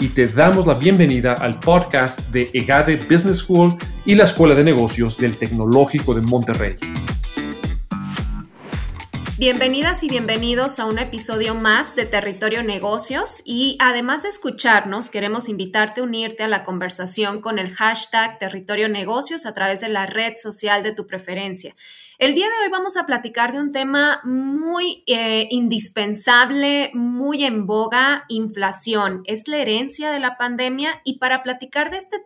y te damos la bienvenida al podcast de EGADE Business School y la Escuela de Negocios del Tecnológico de Monterrey. Bienvenidas y bienvenidos a un episodio más de Territorio Negocios y además de escucharnos, queremos invitarte a unirte a la conversación con el hashtag Territorio Negocios a través de la red social de tu preferencia. El día de hoy vamos a platicar de un tema muy eh, indispensable, muy en boga, inflación. Es la herencia de la pandemia y para platicar de este,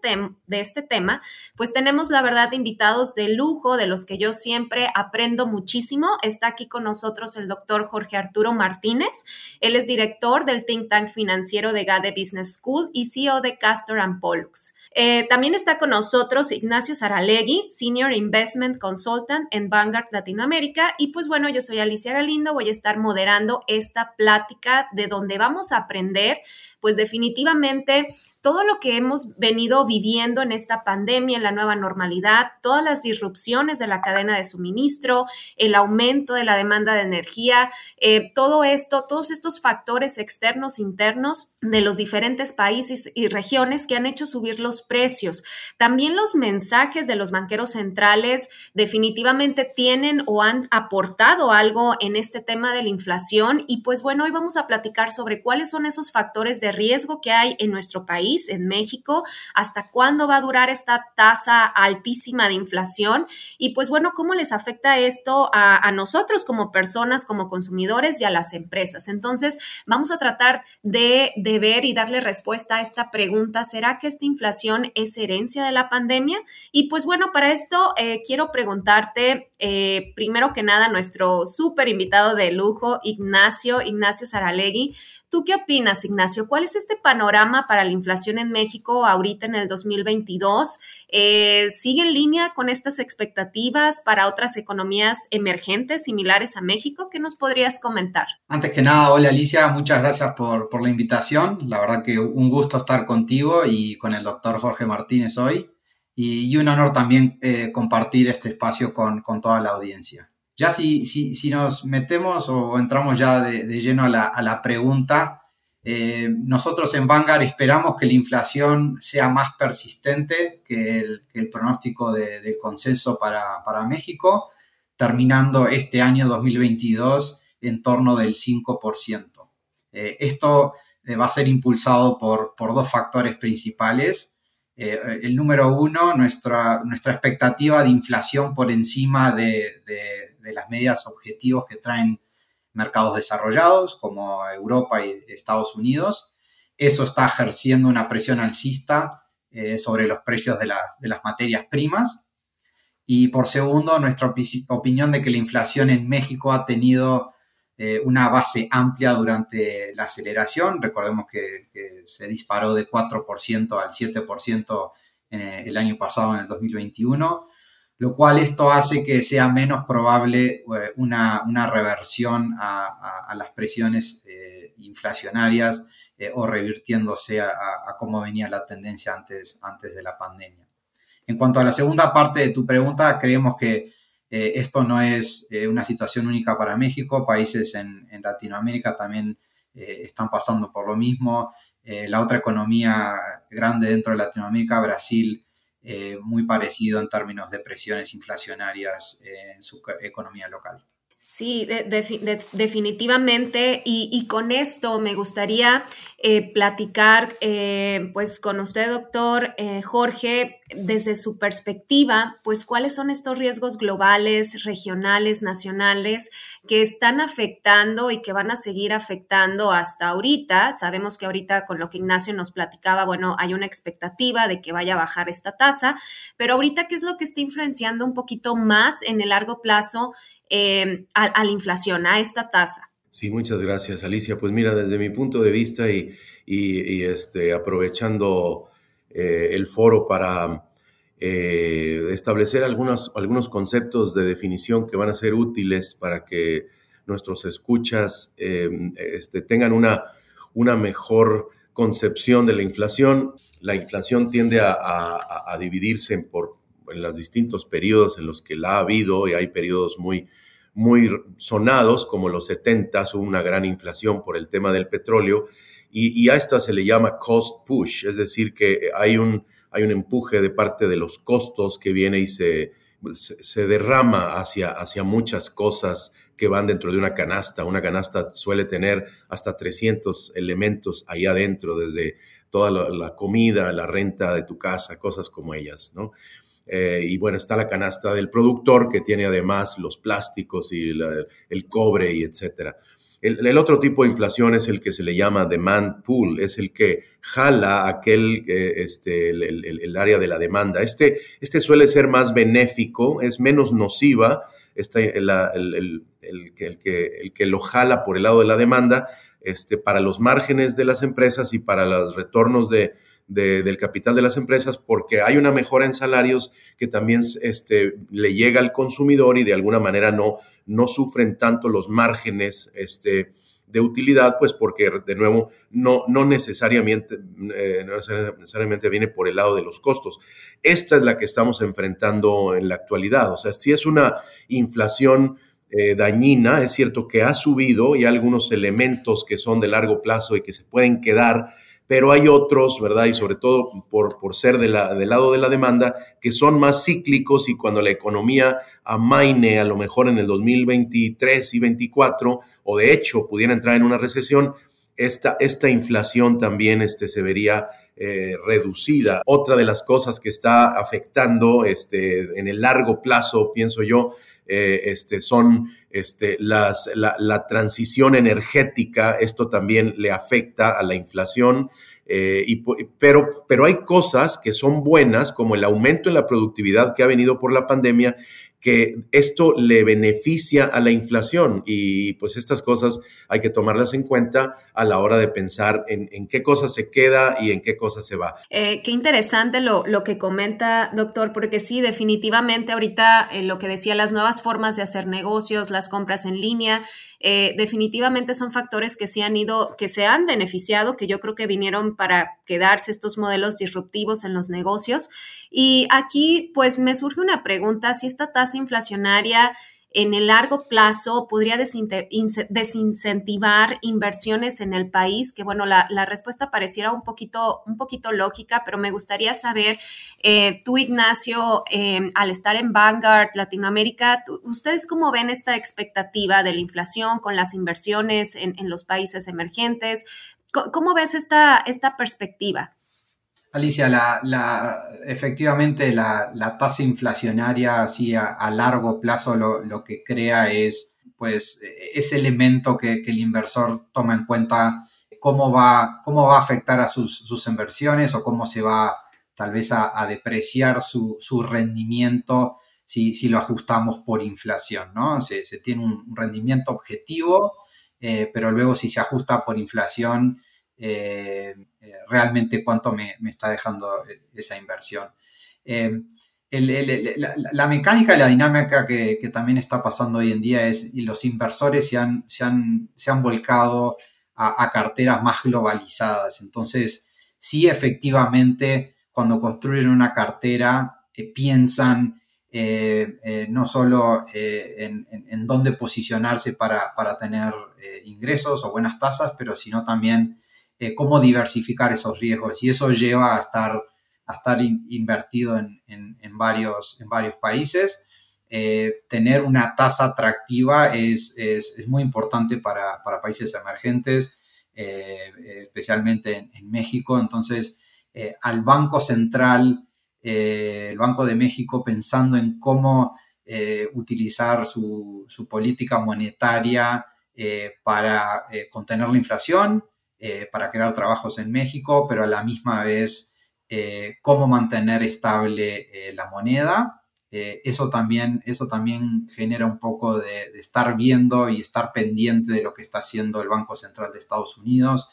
de este tema, pues tenemos la verdad invitados de lujo, de los que yo siempre aprendo muchísimo. Está aquí con nosotros el doctor Jorge Arturo Martínez. Él es director del think tank financiero de GADE Business School y CEO de Castor and Pollux. Eh, también está con nosotros Ignacio Saralegui, Senior Investment Consultant en Vanguard Latinoamérica. Y pues bueno, yo soy Alicia Galindo, voy a estar moderando esta plática de donde vamos a aprender pues definitivamente todo lo que hemos venido viviendo en esta pandemia, en la nueva normalidad, todas las disrupciones de la cadena de suministro, el aumento de la demanda de energía, eh, todo esto, todos estos factores externos, internos de los diferentes países y regiones que han hecho subir los precios. También los mensajes de los banqueros centrales definitivamente tienen o han aportado algo en este tema de la inflación. Y pues bueno, hoy vamos a platicar sobre cuáles son esos factores de riesgo que hay en nuestro país, en México, hasta cuándo va a durar esta tasa altísima de inflación y pues bueno, cómo les afecta esto a, nosotros como personas, como consumidores y a las empresas. Entonces, vamos a tratar de, ver y darle respuesta a esta pregunta, ¿será que esta inflación es herencia de la pandemia? Y pues bueno, para esto eh, quiero preguntarte, eh, primero que nada, nuestro súper invitado de lujo, Ignacio, Ignacio Saralegui, ¿Tú qué opinas, Ignacio? ¿Cuál es este panorama para la inflación en México ahorita en el 2022? Eh, ¿Sigue en línea con estas expectativas para otras economías emergentes similares a México? ¿Qué nos podrías comentar? Antes que nada, hola Alicia, muchas gracias por, la invitación. La verdad que un gusto estar contigo y con el doctor Jorge Martínez hoy. Y, un honor también eh, compartir este espacio con toda la audiencia. Ya si, si, nos metemos o entramos ya de, lleno a la, pregunta, eh, nosotros en Vanguard esperamos que la inflación sea más persistente que el, pronóstico del consenso para, México, terminando este año 2022 en torno del 5%. Eh, esto eh, va a ser impulsado por, por dos factores principales. el número uno, nuestra, nuestra expectativa de inflación por encima de las medidas objetivos que traen mercados desarrollados como Europa y Estados Unidos. Eso está ejerciendo una presión alcista eh, sobre los precios de, las materias primas. Y por segundo, nuestra opinión de que la inflación en México ha tenido eh, una base amplia durante la aceleración. Recordemos que, se disparó de 4% al 7% en el año pasado, en el 2021 lo cual esto hace que sea menos probable eh, una, reversión a, las presiones eh, inflacionarias eh, o revirtiéndose a, cómo venía la tendencia antes, antes de la pandemia. En cuanto a la segunda parte de tu pregunta, creemos que esto no es una situación única para México, países en, en Latinoamérica también están pasando por lo mismo. la otra economía grande dentro de Latinoamérica, Brasil, eh, muy parecido en términos de presiones inflacionarias en su economía local. Sí, definitivamente. Y, con esto me gustaría eh, platicar eh, pues con usted, doctor Jorge, desde su perspectiva, pues cuáles son estos riesgos globales, regionales, nacionales que están afectando y que van a seguir afectando hasta ahorita. Sabemos que ahorita con lo que Ignacio nos platicaba, bueno, hay una expectativa de que vaya a bajar esta tasa, pero ahorita, ¿qué es lo que está influenciando un poquito más en el largo plazo eh, a, la inflación, a esta tasa. Sí, muchas gracias, Alicia. Pues mira, desde mi punto de vista y, este, aprovechando el foro para establecer algunos, algunos conceptos de definición que van a ser útiles para que nuestros escuchas este, tengan una, una mejor concepción de la inflación. La inflación tiende a, dividirse en, por, en los distintos periodos en los que la ha habido y hay periodos muy, muy sonados, como los 70, hubo una gran inflación por el tema del petróleo, y, a esta se le llama cost push, es decir, que hay un, hay un empuje de parte de los costos que viene y se, se, derrama hacia, hacia muchas cosas que van dentro de una canasta. Una canasta suele tener hasta 300 elementos ahí adentro, desde toda la, comida, la renta de tu casa, cosas como ellas, ¿no? Eh, y bueno, está la canasta del productor que tiene además los plásticos y el cobre y etcétera. El, otro tipo de inflación es el que se le llama demand pool, es el que jala aquel, eh, este, el, área de la demanda. Este, este suele ser más benéfico, es menos nociva, este, el, que, el que lo jala por el lado de la demanda, este, para los márgenes de las empresas y para los retornos de, del capital de las empresas porque hay una mejora en salarios que también este, le llega al consumidor y de alguna manera no, no sufren tanto los márgenes este, de utilidad, pues porque de nuevo no, no, necesariamente, eh, necesariamente viene por el lado de los costos. Esta es la que estamos enfrentando en la actualidad. O sea, si es una inflación eh, dañina, es cierto que ha subido y algunos elementos que son de largo plazo y que se pueden quedar pero hay otros, ¿verdad? Y sobre todo por, por ser de la, del lado de la demanda, que son más cíclicos y cuando la economía amaine a lo mejor en el 2023 y 2024, o de hecho pudiera entrar en una recesión, esta, esta inflación también este, se vería eh, reducida. Otra de las cosas que está afectando este, en el largo plazo, pienso yo, eh, este, son este, las, la, transición energética, esto también le afecta a la inflación, eh, pero, pero hay cosas que son buenas, como el aumento en la productividad que ha venido por la pandemia, que esto le beneficia a la inflación y pues estas cosas hay que tomarlas en cuenta a la hora de pensar en, qué cosa se queda y en qué cosa se va. Eh, qué interesante lo, lo, que comenta, doctor, porque sí, definitivamente ahorita eh, lo que decía, las nuevas formas de hacer negocios, las compras en línea, eh, definitivamente son factores que se han ido, que se han beneficiado, que yo creo que vinieron para quedarse estos modelos disruptivos en los negocios. Y aquí, pues, me surge una pregunta, si esta tasa inflacionaria en el largo plazo podría desincentivar inversiones en el país? Que bueno, la, respuesta pareciera un poquito, un poquito lógica, pero me gustaría saber, eh, tú Ignacio, em, al estar en Vanguard Latinoamérica, ¿ustedes cómo ven esta expectativa de la inflación con las inversiones en, los países emergentes? ¿Cómo, ves esta, esta perspectiva? Alicia, efectivamente la, tasa inflacionaria así a, largo plazo lo, que crea es pues ese elemento que, el inversor toma en cuenta cómo va, cómo va a afectar a sus, inversiones o cómo se va tal vez a, depreciar su, rendimiento si, lo ajustamos por inflación, ¿no? Se, tiene un rendimiento objetivo, eh, pero luego si se ajusta por inflación, eh, realmente cuánto me, está dejando eh, esa inversión. la, mecánica y la dinámica que, también está pasando hoy en día es, y los inversores se han, se han, se han volcado a, carteras más globalizadas. Entonces, sí, efectivamente, cuando construyen una cartera, piensan no solo en, en, dónde posicionarse para, para tener ingresos o buenas tasas, pero sino también eh, cómo diversificar esos riesgos y eso lleva a estar, a estar invertido en, varios, en varios países. Eh, tener una tasa atractiva es, muy importante para, países emergentes, eh, especialmente en, México. Entonces, al Banco Central, el Banco de México, pensando en cómo utilizar su, su, política monetaria para contener la inflación, eh, para crear trabajos en México, pero a la misma vez eh, cómo mantener estable eh, la moneda. eso, también, eso también genera un poco de, estar viendo y estar pendiente de lo que está haciendo el Banco Central de Estados Unidos.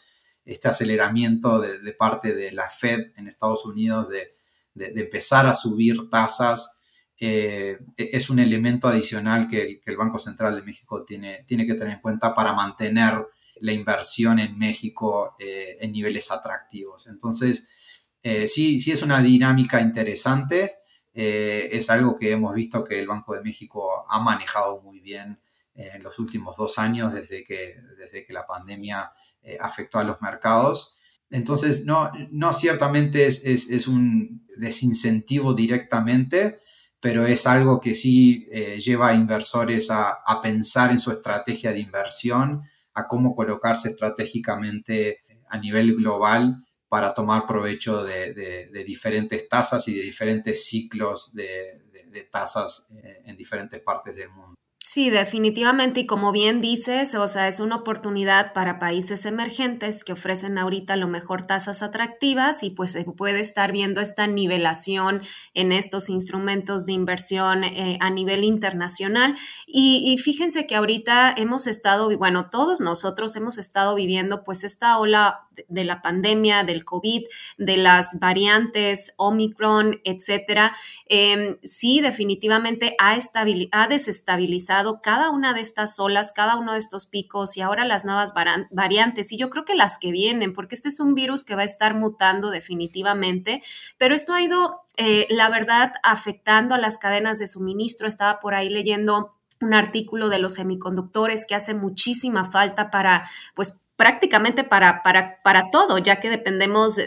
este aceleramiento de, parte de la Fed en Estados Unidos de, empezar a subir tasas e, es un elemento adicional que el, Banco Central de México tiene, tiene que tener en cuenta para mantener la inversión en México eh, en niveles atractivos. Entonces, eh, sí, sí es una dinámica interesante. es algo que hemos visto que el Banco de México ha manejado muy bien en los últimos dos años desde que, desde que la pandemia eh, afectó a los mercados. Entonces, no, no ciertamente es, es, un desincentivo directamente, pero es algo que sí eh, lleva a inversores a, a, pensar en su estrategia de inversión, a cómo colocarse estratégicamente a nivel global para tomar provecho de, diferentes tasas y de diferentes ciclos de, de tasas eh, en diferentes partes del mundo. Sí, definitivamente. Y como bien dices, o sea, es una oportunidad para países emergentes que ofrecen ahorita lo mejor tasas atractivas y pues se puede estar viendo esta nivelación en estos instrumentos de inversión eh, a nivel internacional. Y, y, fíjense que ahorita hemos estado, bueno, todos nosotros hemos estado viviendo pues esta ola de la pandemia, del COVID, de las variantes Omicron, etcétera, em, sí definitivamente ha, ha, desestabilizado cada una de estas olas, cada uno de estos picos y ahora las nuevas variantes. Y yo creo que las que vienen, porque este es un virus que va a estar mutando definitivamente, pero esto ha ido, eh, la verdad, afectando a las cadenas de suministro. Estaba por ahí leyendo un artículo de los semiconductores que hace muchísima falta para, pues, prácticamente para, para, para todo, ya que dependemos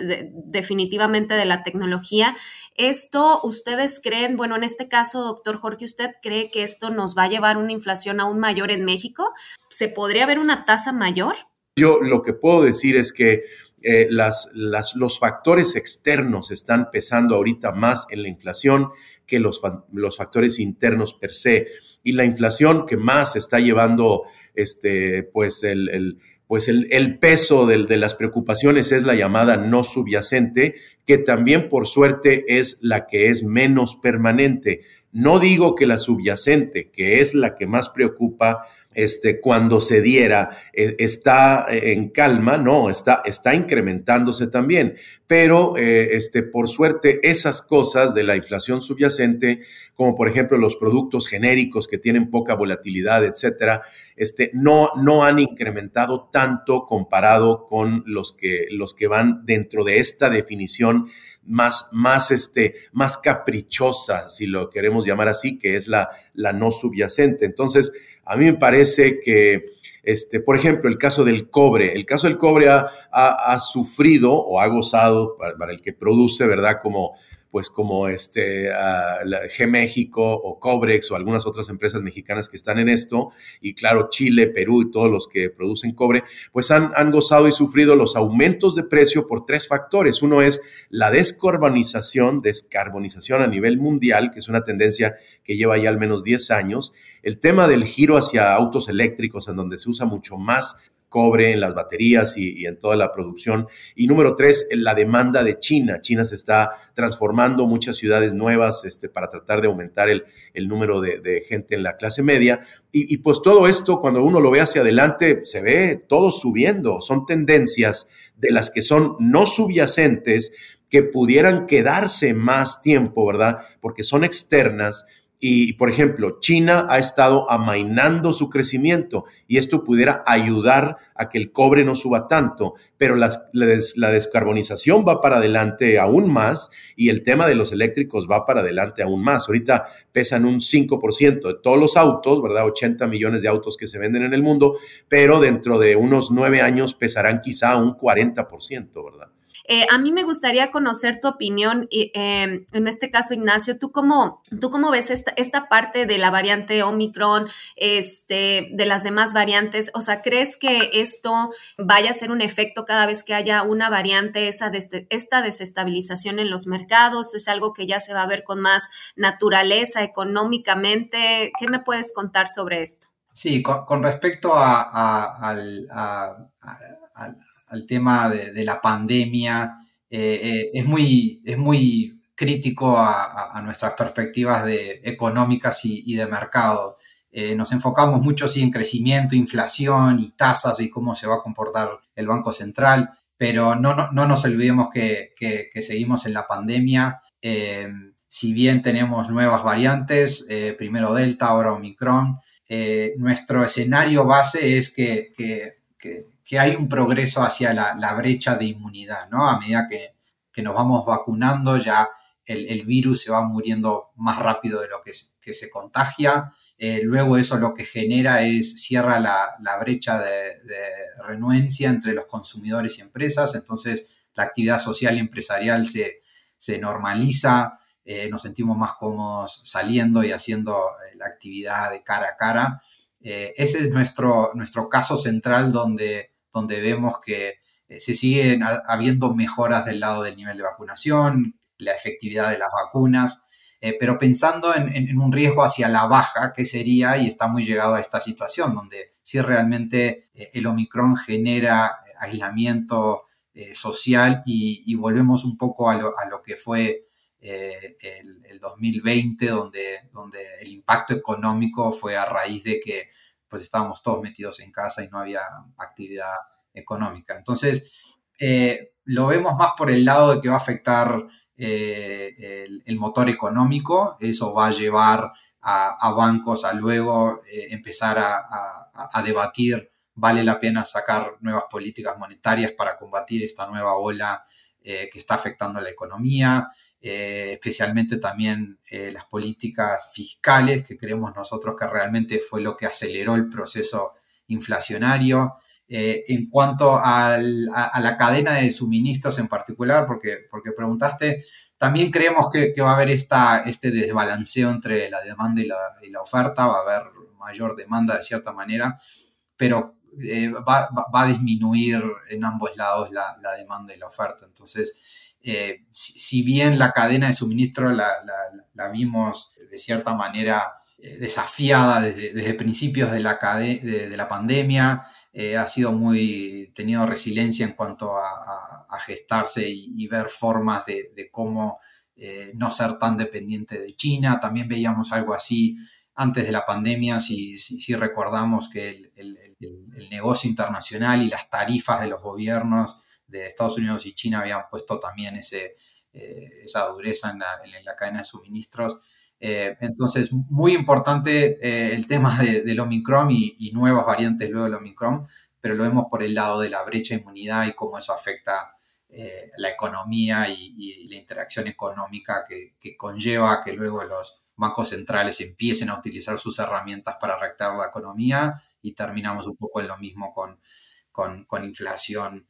definitivamente de la tecnología. Esto, ¿ustedes creen, bueno, en este caso, doctor Jorge, ¿usted cree que esto nos va a llevar una inflación aún mayor en México? ¿Se podría ver una tasa mayor? Yo lo que puedo decir es que eh, las, las, los factores externos están pesando ahorita más en la inflación que los, los factores internos per se. Y la inflación que más está llevando este, pues el pues el, peso de, las preocupaciones es la llamada no subyacente, que también por suerte es la que es menos permanente. No digo que la subyacente, que es la que más preocupa, este, cuando se diera, eh, está eh, en calma, no, está, está incrementándose también. Pero, eh, este, por suerte, esas cosas de la inflación subyacente, como por ejemplo los productos genéricos que tienen poca volatilidad, etcétera, este, no, no han incrementado tanto comparado con los que, los que van dentro de esta definición más, más, este, más caprichosa, si lo queremos llamar así, que es la, la no subyacente. Entonces, a mí me parece que, este, por ejemplo, el caso del cobre, el caso del cobre ha, ha, sufrido o ha gozado para, el que produce, ¿verdad? Como pues como este, G México o Cobrex o algunas otras empresas mexicanas que están en esto, y claro, Chile, Perú y todos los que producen cobre, pues han, han gozado y sufrido los aumentos de precio por tres factores. Uno es la descarbonización, descarbonización a nivel mundial, que es una tendencia que lleva ya al menos 10 años, el tema del giro hacia autos eléctricos, en donde se usa mucho más cobre en las baterías y, en toda la producción. Y número tres, la demanda de China. China se está transformando muchas ciudades nuevas este, para tratar de aumentar el, número de, gente en la clase media. Y, y, pues todo esto, cuando uno lo ve hacia adelante, se ve todo subiendo. Son tendencias de las que son no subyacentes, que pudieran quedarse más tiempo, ¿verdad? Porque son externas y, por ejemplo, China ha estado amainando su crecimiento y esto pudiera ayudar a que el cobre no suba tanto, pero la, descarbonización va para adelante aún más y el tema de los eléctricos va para adelante aún más. Ahorita pesan un 5% de todos los autos, ¿verdad? 80 millones de autos que se venden en el mundo, pero dentro de unos nueve años pesarán quizá un 40%, ¿verdad? Eh, a mí me gustaría conocer tu opinión, em, en este caso, Ignacio, ¿tú cómo, tú cómo ves esta, esta, parte de la variante Omicron, este, de las demás variantes? O sea, ¿crees que esto vaya a ser un efecto cada vez que haya una variante, esa esta desestabilización en los mercados? ¿Es algo que ya se va a ver con más naturaleza económicamente? ¿Qué me puedes contar sobre esto? Sí, con, respecto a, al al tema de, la pandemia, eh, eh, es, muy, es muy crítico a, nuestras perspectivas de, económicas y, de mercado. Eh, nos enfocamos mucho sí, en crecimiento, inflación y tasas y cómo se va a comportar el Banco Central, pero no, no, nos olvidemos que, seguimos en la pandemia. Eh, si bien tenemos nuevas variantes, eh, primero Delta, ahora Omicron, eh, nuestro escenario base es que, hay un progreso hacia la, brecha de inmunidad, ¿no? A medida que, nos vamos vacunando, ya el, virus se va muriendo más rápido de lo que, se contagia. luego eso lo que genera es, cierra la, brecha de, renuencia entre los consumidores y empresas, entonces la actividad social y empresarial se, se normaliza, eh, nos sentimos más cómodos saliendo y haciendo eh, la actividad de cara a cara. Eh, ese es nuestro, nuestro caso central donde, donde vemos que se siguen habiendo mejoras del lado del nivel de vacunación, la efectividad de las vacunas, pero pensando en, un riesgo hacia la baja, que sería, y está muy llegado a esta situación, donde si realmente el Omicron genera aislamiento social y, volvemos un poco a lo, que fue eh, el, 2020, donde, donde el impacto económico fue a raíz de que pues estábamos todos metidos en casa y no había actividad económica. Entonces, eh, lo vemos más por el lado de que va a afectar eh, el, motor económico, eso va a llevar a, bancos a luego empezar a, a, debatir, vale la pena sacar nuevas políticas monetarias para combatir esta nueva ola que está afectando a la economía. Eh, especialmente también eh, las políticas fiscales, que creemos nosotros que realmente fue lo que aceleró el proceso inflacionario. Eh, en cuanto a, la cadena de suministros en particular, porque, porque preguntaste, también creemos que, va a haber esta, este desbalanceo entre la demanda y la, oferta, va a haber mayor demanda de cierta manera, pero va, a disminuir en ambos lados la, la demanda y la oferta. Entonces, eh, si, bien la cadena de suministro la, vimos de cierta manera eh, desafiada desde, principios de la, de, la pandemia, eh, ha sido muy, tenido resiliencia en cuanto a, gestarse y, ver formas de, cómo no ser tan dependiente de China. También veíamos algo así antes de la pandemia, si, si, recordamos que el, negocio internacional y las tarifas de los gobiernos de Estados Unidos y China habían puesto también ese, eh, esa dureza en la, cadena de suministros. Eh, entonces, muy importante eh, el tema del Omicron y, nuevas variantes luego del Omicron, pero lo vemos por el lado de la brecha de inmunidad y cómo eso afecta la economía y, la interacción económica que, conlleva que luego los bancos centrales empiecen a utilizar sus herramientas para reactivar la economía y terminamos un poco en lo mismo con, con, con inflación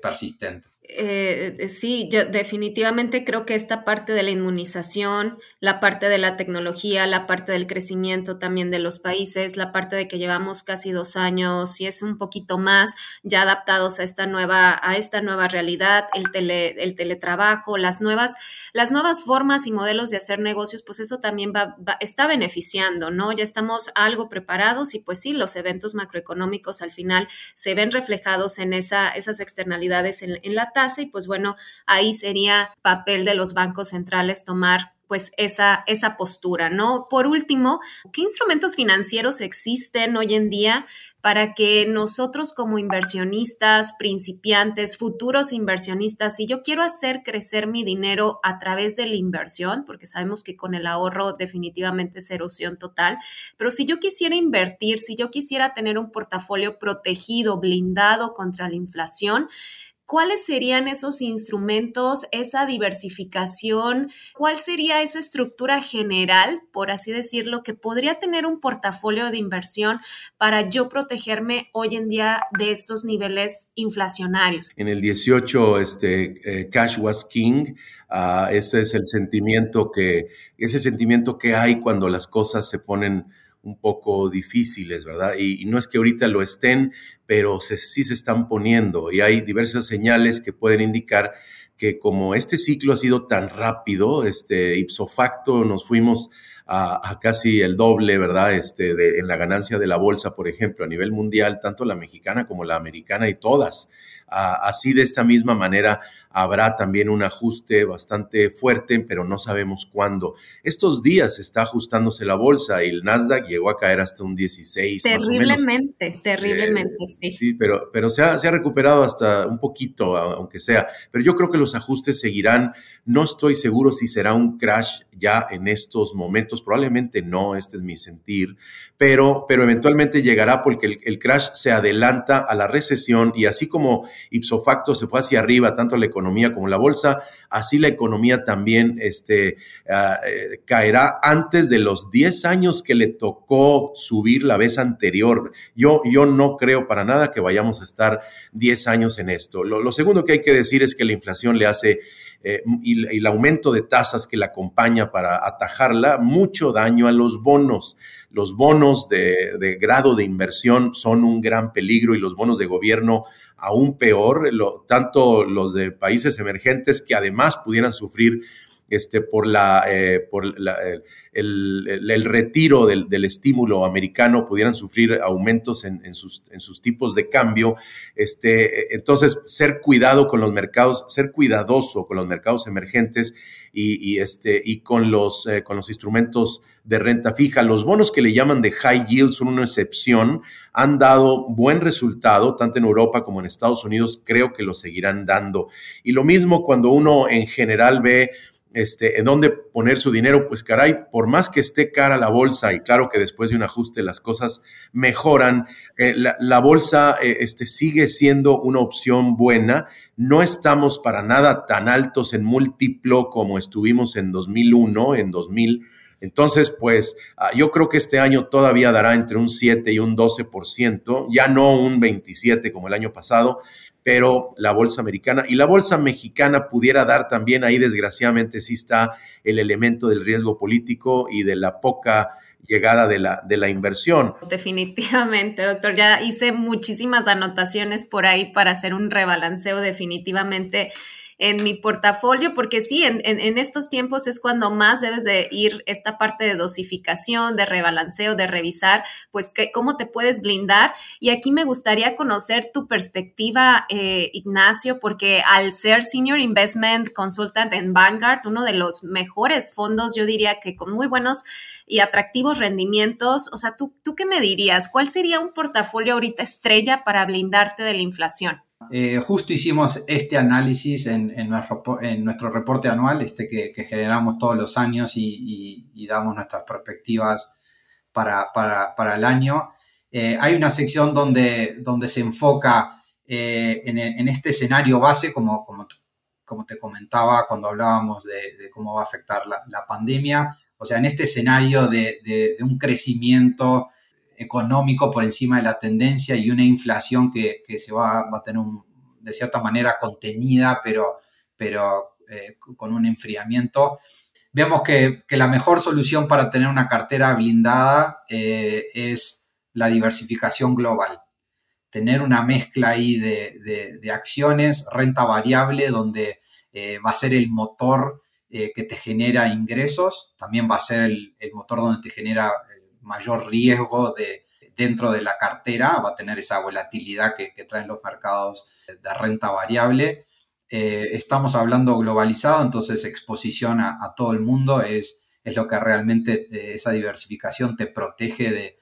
persistente. Eh, eh, sí, yo definitivamente creo que esta parte de la inmunización, la parte de la tecnología, la parte del crecimiento también de los países, la parte de que llevamos casi dos años y es un poquito más ya adaptados a esta nueva, a esta nueva realidad, el, tele, el teletrabajo, las nuevas, las nuevas formas y modelos de hacer negocios, pues eso también va, está beneficiando, ¿no? Ya estamos algo preparados y pues sí, los eventos macroeconómicos al final se ven reflejados en esa, esas externalidades en, en la y pues bueno, ahí sería papel de los bancos centrales tomar pues esa, esa postura, ¿no? Por último, ¿qué instrumentos financieros existen hoy en día para que nosotros como inversionistas, principiantes, futuros inversionistas, si yo quiero hacer crecer mi dinero a través de la inversión, porque sabemos que con el ahorro definitivamente es erosión total, pero si yo quisiera invertir, si yo quisiera tener un portafolio protegido, blindado contra la inflación, ¿cuáles serían esos instrumentos, esa diversificación? ¿Cuál sería esa estructura general, por así decirlo, que podría tener un portafolio de inversión para yo protegerme hoy en día de estos niveles inflacionarios? En el 18, este, eh, Cash was King. Ah, ese es el sentimiento que es el sentimiento que hay cuando las cosas se ponen un poco difíciles, ¿verdad? Y, no es que ahorita lo estén, pero sí se están poniendo y hay diversas señales que pueden indicar que como este ciclo ha sido tan rápido, este, ipso facto nos fuimos a, casi el doble, ¿verdad? Este, de, en la ganancia de la bolsa, por ejemplo, a nivel mundial, tanto la mexicana como la americana y todas. Así de esta misma manera habrá también un ajuste bastante fuerte, pero no sabemos cuándo. Estos días está ajustándose la bolsa y el Nasdaq llegó a caer hasta un 16. Terriblemente, terriblemente, eh, sí. Sí, pero, pero se, ha, se ha recuperado hasta un poquito, aunque sea. Pero yo creo que los ajustes seguirán. No estoy seguro si será un crash ya en estos momentos, probablemente no, este es mi sentir, pero, pero eventualmente llegará porque el, el crash se adelanta a la recesión y así como ipso facto se fue hacia arriba, tanto la economía como la bolsa, así la economía también este, ah, eh, caerá antes de los 10 años que le tocó subir la vez anterior. Yo, yo no creo para nada que vayamos a estar 10 años en esto. Lo, segundo que hay que decir es que la inflación le hace eh, y, el aumento de tasas que la acompaña para atajarla, mucho daño a los bonos. Los bonos de, de, grado de inversión son un gran peligro y los bonos de gobierno aún peor, tanto los de países emergentes que además pudieran sufrir este, por, la, eh, por el, retiro del, estímulo americano, pudieran sufrir aumentos en, sus, en, sus, tipos de cambio. Este, entonces, ser cuidado con los mercados, ser cuidadoso con los mercados emergentes y, este, y con, los, eh, con los instrumentos de renta fija. Los bonos que le llaman de high yield son una excepción, han dado buen resultado, tanto en Europa como en Estados Unidos, creo que lo seguirán dando. Y lo mismo cuando uno en general ve este, en dónde poner su dinero, pues caray, por más que esté cara la bolsa, y claro que después de un ajuste las cosas mejoran, eh, la, bolsa eh, este, sigue siendo una opción buena. No estamos para nada tan altos en múltiplo como estuvimos en 2001, en 2000. Entonces, pues ah, yo creo que este año todavía dará entre un 7 y un 12%, ya no un 27 como el año pasado, pero la bolsa americana y la bolsa mexicana pudiera dar también ahí, desgraciadamente, sí está el elemento del riesgo político y de la poca llegada de la, de la inversión. Definitivamente, doctor. Ya hice muchísimas anotaciones por ahí para hacer un rebalanceo definitivamente en mi portafolio, porque sí, en, estos tiempos es cuando más debes de ir esta parte de dosificación, de rebalanceo, de revisar, pues que, cómo te puedes blindar. Y aquí me gustaría conocer tu perspectiva, eh, Ignacio, porque al ser Senior Investment Consultant en Vanguard, uno de los mejores fondos, yo diría que con muy buenos y atractivos rendimientos, o sea, ¿tú, tú qué me dirías? ¿Cuál sería un portafolio ahorita estrella para blindarte de la inflación? Eh, justo hicimos este análisis en, nuestro, reporte anual, este que, generamos todos los años y, damos nuestras perspectivas para, el año. Eh, hay una sección donde, donde se enfoca eh, en, este escenario base, como, como, te comentaba cuando hablábamos de, cómo va a afectar la, pandemia, o sea, en este escenario de un crecimiento económico por encima de la tendencia y una inflación que, se va, a tener de cierta manera contenida, pero, pero eh, con un enfriamiento. Vemos que, la mejor solución para tener una cartera blindada eh, es la diversificación global. Tener una mezcla ahí de, acciones, renta variable, donde eh, va a ser el motor que te genera ingresos, también va a ser el, el motor donde te genera mayor riesgo de, dentro de la cartera, va a tener esa volatilidad que, traen los mercados de renta variable. Eh, estamos hablando globalizado, entonces exposición a, todo el mundo es, es lo que realmente eh, esa diversificación te protege de,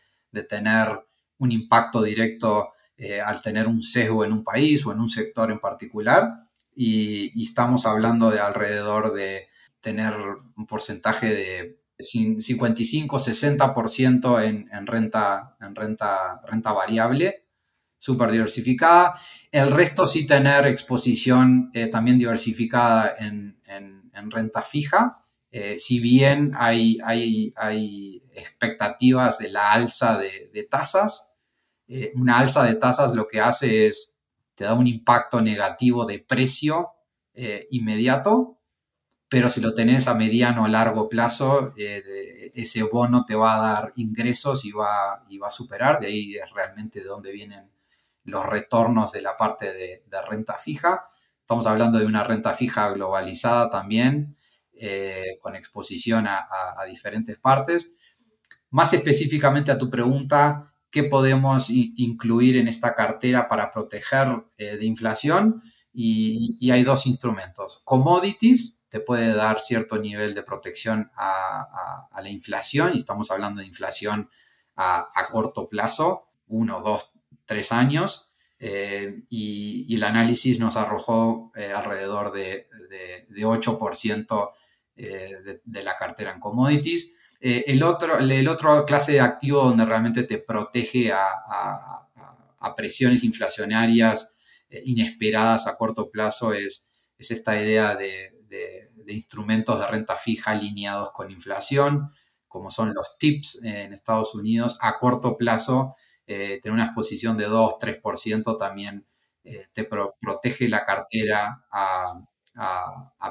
tener un impacto directo eh, al tener un sesgo en un país o en un sector en particular. y estamos hablando de alrededor de tener un porcentaje de 55-60% en, en, renta, en renta, renta variable, súper diversificada. El resto sí tener exposición eh, también diversificada en, en, renta fija. Eh, si bien hay, hay, hay, expectativas de la alza de, tasas, eh, una alza de tasas lo que hace es, te da un impacto negativo de precio inmediato, pero si lo tenés a mediano o largo plazo, eh, ese bono te va a dar ingresos y va, y va a superar, de ahí es realmente de dónde vienen los retornos de la parte de, renta fija. Estamos hablando de una renta fija globalizada también, con exposición a, diferentes partes. Más específicamente a tu pregunta, ¿qué podemos incluir en esta cartera para proteger de inflación? Y, hay dos instrumentos. Commodities te puede dar cierto nivel de protección a, la inflación, y estamos hablando de inflación a, corto plazo, uno, dos, tres años, eh, y, el análisis nos arrojó eh, alrededor de, 8% eh, de, la cartera en commodities. el, otro, el otro clase de activo donde realmente te protege a, presiones inflacionarias inesperadas a corto plazo es, es esta idea de, instrumentos de renta fija alineados con inflación, como son los TIPS en Estados Unidos. A corto plazo, eh, tener una exposición de 2-3% también eh, te protege la cartera a,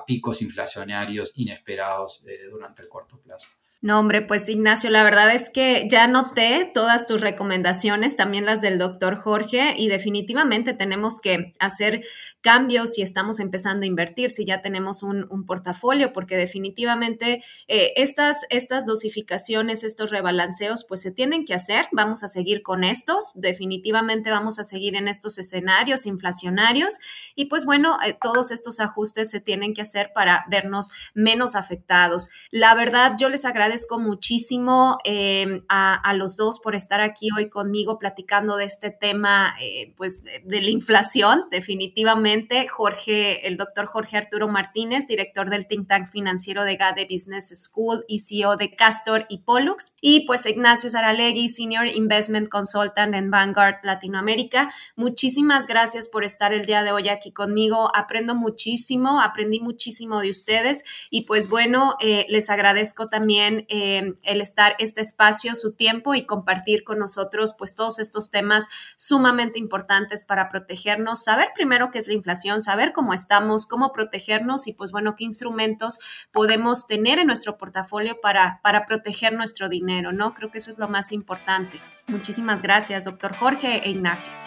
picos inflacionarios inesperados durante el corto plazo. No, hombre, pues Ignacio, la verdad es que ya noté todas tus recomendaciones, también las del doctor Jorge, y definitivamente tenemos que hacer cambios si estamos empezando a invertir, si ya tenemos un, portafolio, porque definitivamente eh, estas, estas dosificaciones, estos rebalanceos, pues se tienen que hacer. Vamos a seguir con estos, definitivamente vamos a seguir en estos escenarios inflacionarios y pues bueno, eh, todos estos ajustes se tienen que hacer para vernos menos afectados. La verdad, yo les agradezco agradezco muchísimo em, a, los dos por estar aquí hoy conmigo platicando de este tema, eh, pues de la inflación, definitivamente. Jorge, el doctor Jorge Arturo Martínez, director del think tank financiero de GADE Business School y CEO de Castor y Pollux. Y pues Ignacio Saralegui, Senior Investment Consultant en Vanguard Latinoamérica. Muchísimas gracias por estar el día de hoy aquí conmigo. Aprendo muchísimo, aprendí muchísimo de ustedes y pues bueno, eh, les agradezco también eh, el estar este espacio, su tiempo y compartir con nosotros pues todos estos temas sumamente importantes para protegernos, saber primero qué es la inflación, saber cómo estamos, cómo protegernos y pues bueno, qué instrumentos podemos tener en nuestro portafolio para, para proteger nuestro dinero, ¿no? Creo que eso es lo más importante. Muchísimas gracias, doctor Jorge e Ignacio.